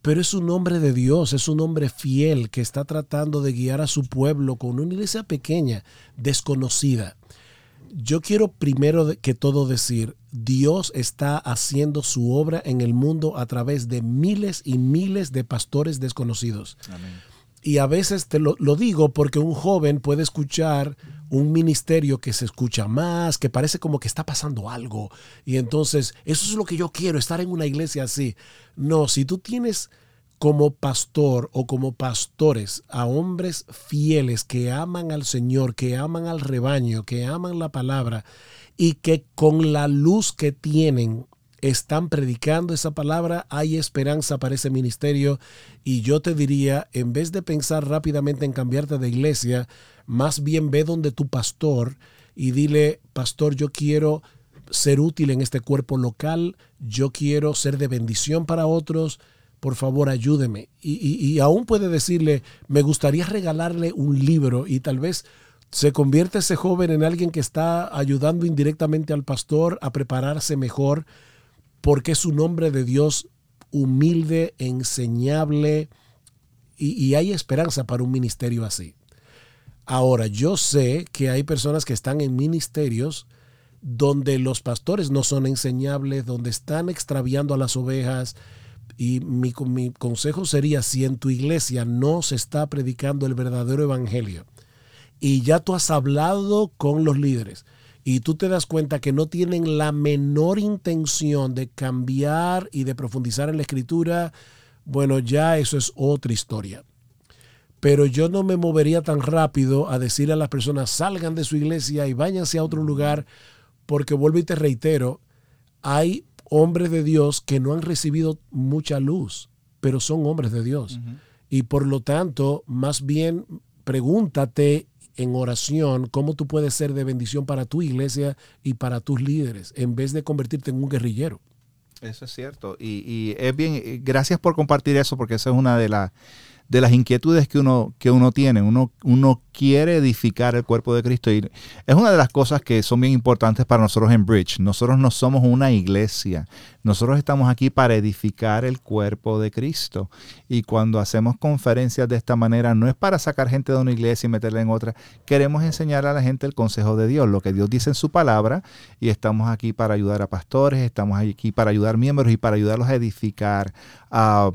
pero es un hombre de Dios, es un hombre fiel que está tratando de guiar a su pueblo con una iglesia pequeña, desconocida yo quiero primero que todo decir, Dios está haciendo su obra en el mundo a través de miles y miles de pastores desconocidos. Y a veces te lo, digo porque un joven puede escuchar un ministerio que se escucha más, que parece como que está pasando algo. Y entonces, eso es lo que yo quiero, estar en una iglesia así. No, si tú tienes como pastor o como pastores a hombres fieles que aman al Señor, que aman al rebaño, que aman la palabra y que con la luz que tienen están predicando esa palabra, hay esperanza para ese ministerio y yo te diría, en vez de pensar rápidamente en cambiarte de iglesia, más bien ve donde tu pastor y dile, pastor, yo quiero ser útil en este cuerpo local, yo quiero ser de bendición para otros, por favor ayúdeme. Y, aún puede decirle, me gustaría regalarle un libro y tal vez se convierte ese joven en alguien que está ayudando indirectamente al pastor a prepararse mejor porque es un hombre de Dios humilde, enseñable y, y hay esperanza para un ministerio así. Ahora, yo sé que hay personas que están en ministerios donde los pastores no son enseñables, donde están extraviando a las ovejas, y mi, consejo sería, si en tu iglesia no se está predicando el verdadero evangelio y ya tú has hablado con los líderes y tú te das cuenta que no tienen la menor intención de cambiar y de profundizar en la escritura, bueno, ya eso es otra historia. Pero yo no me movería tan rápido a decirle a las personas salgan de su iglesia y váyanse a otro lugar, porque vuelvo y te reitero, hay hombres de Dios que no han recibido mucha luz, pero son hombres de Dios. Y por lo tanto, más bien pregúntate en oración cómo tú puedes ser de bendición para tu iglesia y para tus líderes, en vez de convertirte en un guerrillero. Eso es cierto. Y, es bien, gracias por compartir eso, porque esa es una de las de las inquietudes que uno, que uno tiene. Uno, uno quiere edificar el cuerpo de Cristo y es una de las cosas que son bien importantes para nosotros en Bridge. Nosotros no somos una iglesia. Nosotros estamos aquí para edificar el cuerpo de Cristo. Y cuando hacemos conferencias de esta manera, no es para sacar gente de una iglesia y meterla en otra. Queremos enseñar a la gente el consejo de Dios, lo que Dios dice en su palabra. Y estamos aquí para ayudar a pastores, estamos aquí para ayudar miembros y para ayudarlos a edificar. a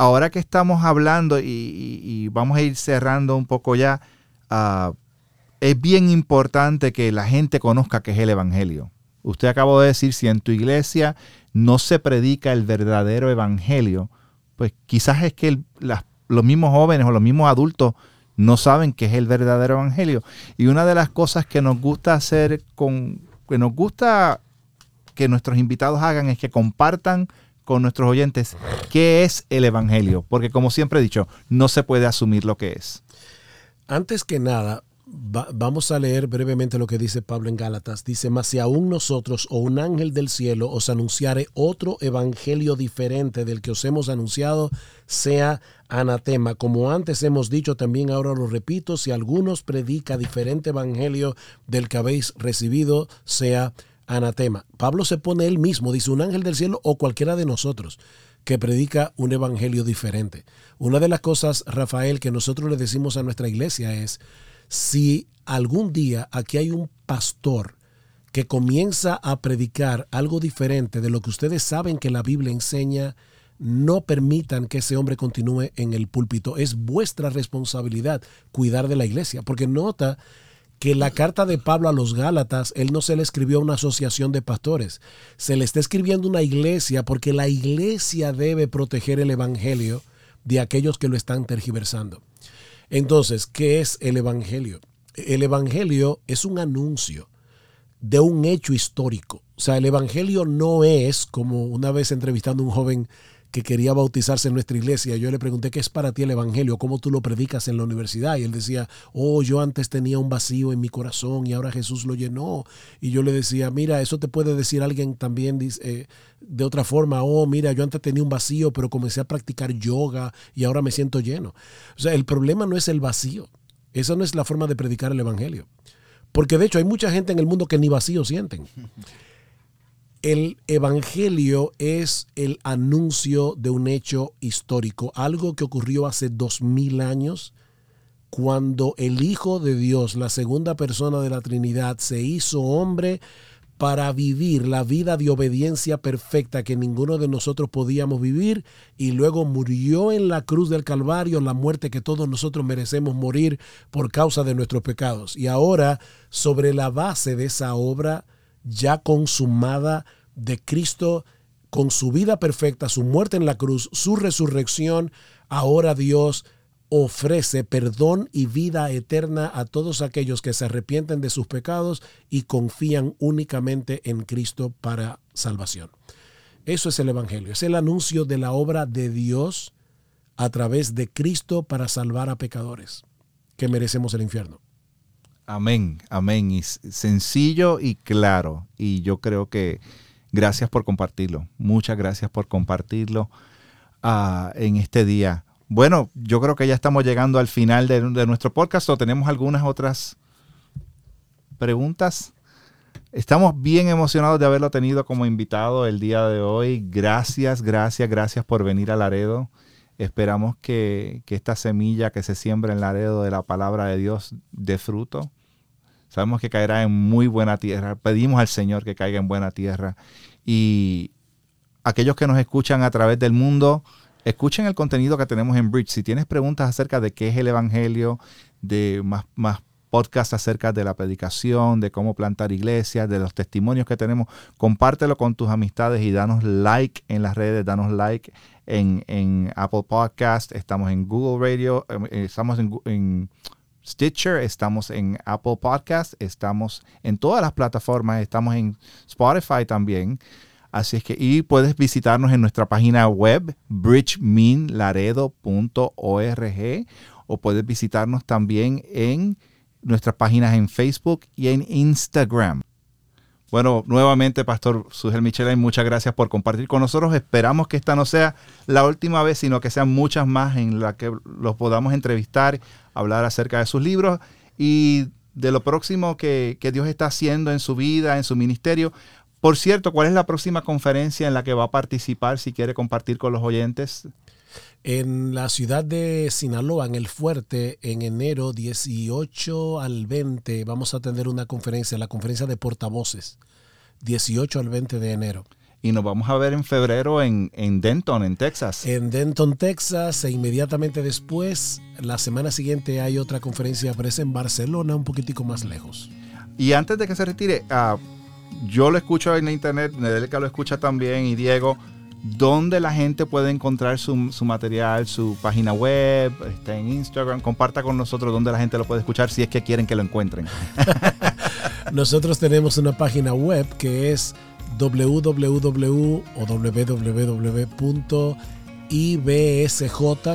ahora que estamos hablando y, vamos a ir cerrando un poco ya, ah, es bien importante que la gente conozca qué es el Evangelio. Usted acabó de decir, si en tu iglesia no se predica el verdadero Evangelio, pues quizás es que los mismos jóvenes o los mismos adultos no saben qué es el verdadero Evangelio. Y una de las cosas que nos gusta hacer con, que nos gusta que nuestros invitados hagan es que compartan con nuestros oyentes qué es el Evangelio, porque como siempre he dicho, no se puede asumir lo que es. Antes que nada, vamos a leer brevemente lo que dice Pablo en Gálatas. Dice, mas si aún nosotros o un ángel del cielo os anunciare otro evangelio diferente del que os hemos anunciado, sea anatema. Como antes hemos dicho, también ahora lo repito, si algunos predica diferente evangelio del que habéis recibido, sea anatema anatema. Pablo se pone él mismo, dice un ángel del cielo o cualquiera de nosotros que predica un evangelio diferente. Una de las cosas, Rafael, que nosotros le decimos a nuestra iglesia es, si algún día aquí hay un pastor que comienza a predicar algo diferente de lo que ustedes saben que la Biblia enseña, no permitan que ese hombre continúe en el púlpito. Es vuestra responsabilidad cuidar de la iglesia, porque nota que la carta de Pablo a los Gálatas, él no se le escribió a una asociación de pastores, se le está escribiendo una iglesia porque la iglesia debe proteger el Evangelio de aquellos que lo están tergiversando. Entonces, ¿qué es el Evangelio? El Evangelio es un anuncio de un hecho histórico. O sea, el Evangelio no es, como una vez entrevistando a un joven que quería bautizarse en nuestra iglesia. Yo le pregunté, ¿qué es para ti el Evangelio? ¿Cómo tú lo predicas en la universidad? Y él decía, oh, yo antes tenía un vacío en mi corazón y ahora Jesús lo llenó. Y yo le decía, mira, eso te puede decir alguien también eh, de otra forma, oh, mira, yo antes tenía un vacío, pero comencé a practicar yoga y ahora me siento lleno. O sea, el problema no es el vacío. Esa no es la forma de predicar el Evangelio. Porque de hecho hay mucha gente en el mundo que ni vacío sienten. El Evangelio es el anuncio de un hecho histórico, algo que ocurrió hace dos mil años, cuando el Hijo de Dios, la segunda persona de la Trinidad, se hizo hombre para vivir la vida de obediencia perfecta que ninguno de nosotros podíamos vivir y luego murió en la cruz del Calvario, la muerte que todos nosotros merecemos morir por causa de nuestros pecados. Y ahora, sobre la base de esa obra, ya consumada de Cristo con su vida perfecta, su muerte en la cruz, su resurrección, ahora Dios ofrece perdón y vida eterna a todos aquellos que se arrepienten de sus pecados y confían únicamente en Cristo para salvación. Eso es el Evangelio, es el anuncio de la obra de Dios a través de Cristo para salvar a pecadores que merecemos el infierno. Amén, amén. Y sencillo y claro. Y yo creo que gracias por compartirlo. Muchas gracias por compartirlo uh, en este día. Bueno, yo creo que ya estamos llegando al final de, de nuestro podcast o tenemos algunas otras preguntas. Estamos bien emocionados de haberlo tenido como invitado el día de hoy. Gracias, gracias, gracias por venir a Laredo. Esperamos que, que, esta semilla que se siembra en Laredo de la palabra de Dios dé fruto. Sabemos que caerá en muy buena tierra. Pedimos al Señor que caiga en buena tierra. Y aquellos que nos escuchan a través del mundo, escuchen el contenido que tenemos en Bridge. Si tienes preguntas acerca de qué es el Evangelio, de más, más acerca de la predicación, de cómo plantar iglesias, de los testimonios que tenemos. Compártelo con tus amistades y danos like en las redes, danos like en, Apple Podcast, estamos en Google Radio, em, eh, estamos en, Stitcher, estamos en Apple Podcast, estamos en todas las plataformas, estamos en Spotify también. Así es que, y puedes visitarnos en nuestra página web, bridgeminlaredo.org, o puedes visitarnos también en nuestras páginas en Facebook y en Instagram. Bueno, nuevamente, Pastor Sugel Michelin, muchas gracias por compartir con nosotros. Esperamos que esta no sea la última vez, sino que sean muchas más en las que los podamos entrevistar, hablar acerca de sus libros y de lo próximo que, que Dios está haciendo en su vida, en su ministerio. Por cierto, ¿cuál es la próxima conferencia en la que va a participar si quiere compartir con los oyentes? En la ciudad de Sinaloa, en el fuerte, en enero 18 al 20, vamos a tener una conferencia, la conferencia de portavoces, 18 al 20 de enero. Y nos vamos a ver en febrero en, en Denton, en Texas. En Denton, Texas, e inmediatamente después, la semana siguiente hay otra conferencia, aparece en Barcelona, un poquitico más lejos. Y antes de que se retire, uh, yo lo escucho en la internet, Nedelka lo escucha también y Diego dónde la gente puede encontrar su, material, su página web, está en Instagram. Comparta con nosotros dónde la gente lo puede escuchar si es que quieren que lo encuentren. nosotros tenemos una página web que es www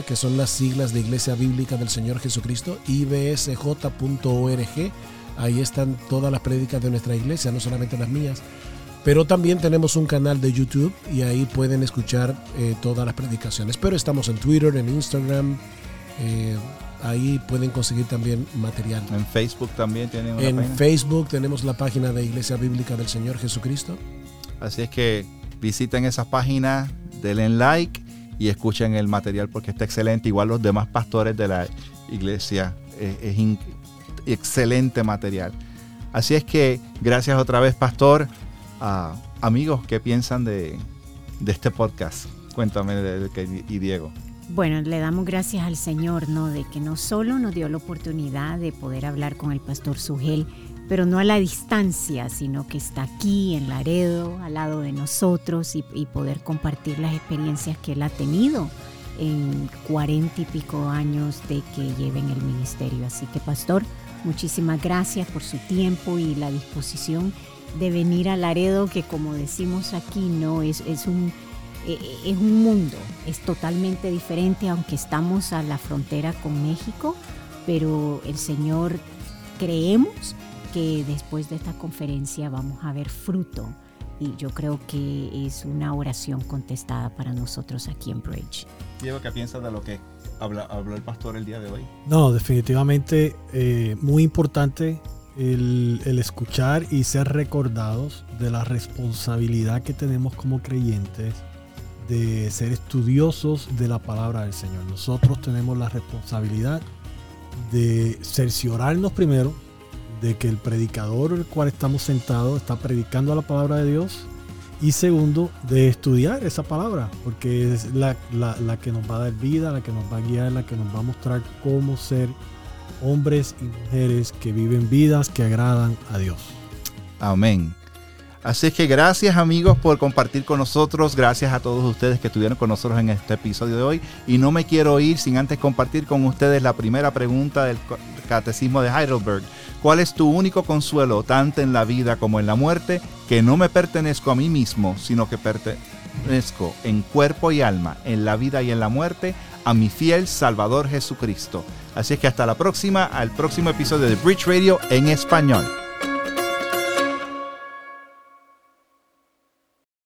que son las siglas de Iglesia Bíblica del Señor Jesucristo, ibsj.org. Ahí están todas las prédicas de nuestra iglesia, no solamente las mías. Pero también tenemos un canal de YouTube y ahí pueden escuchar eh, todas las predicaciones. Pero estamos en Twitter, en Instagram. Eh, ahí pueden conseguir también material. En Facebook también tienen una En Facebook tenemos la página de Iglesia Bíblica del Señor Jesucristo. Así es que visiten esas páginas, denle like y escuchen el material porque está excelente. Igual los demás pastores de la iglesia eh, es excelente material. Así es que gracias otra vez, pastor amigos, ¿qué piensan de, este podcast? Cuéntame, de, y Diego. Bueno, le damos gracias al Señor, ¿no? De que no solo nos dio la oportunidad de poder hablar con el pastor Sugel, pero no a la distancia, sino que está aquí en Laredo, al lado de nosotros y, poder compartir las experiencias que él ha tenido en cuarenta y pico años de que lleve en el ministerio. Así que, pastor, muchísimas gracias por su tiempo y la disposición de venir a Laredo, que como decimos aquí, no es, es, un, e, e, es un mundo, es totalmente diferente, aunque estamos a la frontera con México, pero el Señor creemos que después de esta conferencia vamos a ver fruto y yo creo que es una oración contestada para nosotros aquí en Bridge. Diego, ¿qué piensas de lo que habló el pastor el día de hoy? No, definitivamente eh, muy importante el, escuchar y ser recordados de la responsabilidad que tenemos como creyentes de ser estudiosos de la palabra del Señor. Nosotros tenemos la responsabilidad de cerciorarnos primero de que el predicador el cual estamos sentados está predicando la palabra de Dios y segundo de estudiar esa palabra porque es la, la que nos va a dar vida, la que nos va a guiar, la que nos va a mostrar cómo ser hombres y mujeres que viven vidas que agradan a Dios. Amén. Así que gracias amigos por compartir con nosotros, gracias a todos ustedes que estuvieron con nosotros en este episodio de hoy. Y no me quiero ir sin antes compartir con ustedes la primera pregunta del Catecismo de Heidelberg. ¿Cuál es tu único consuelo, tanto en la vida como en la muerte? Que no me pertenezco a mí mismo, sino que pertenezco en cuerpo y alma, en la vida y en la muerte, a mi fiel Salvador Jesucristo. Así es que hasta la próxima, al próximo episodio de Bridge Radio en español.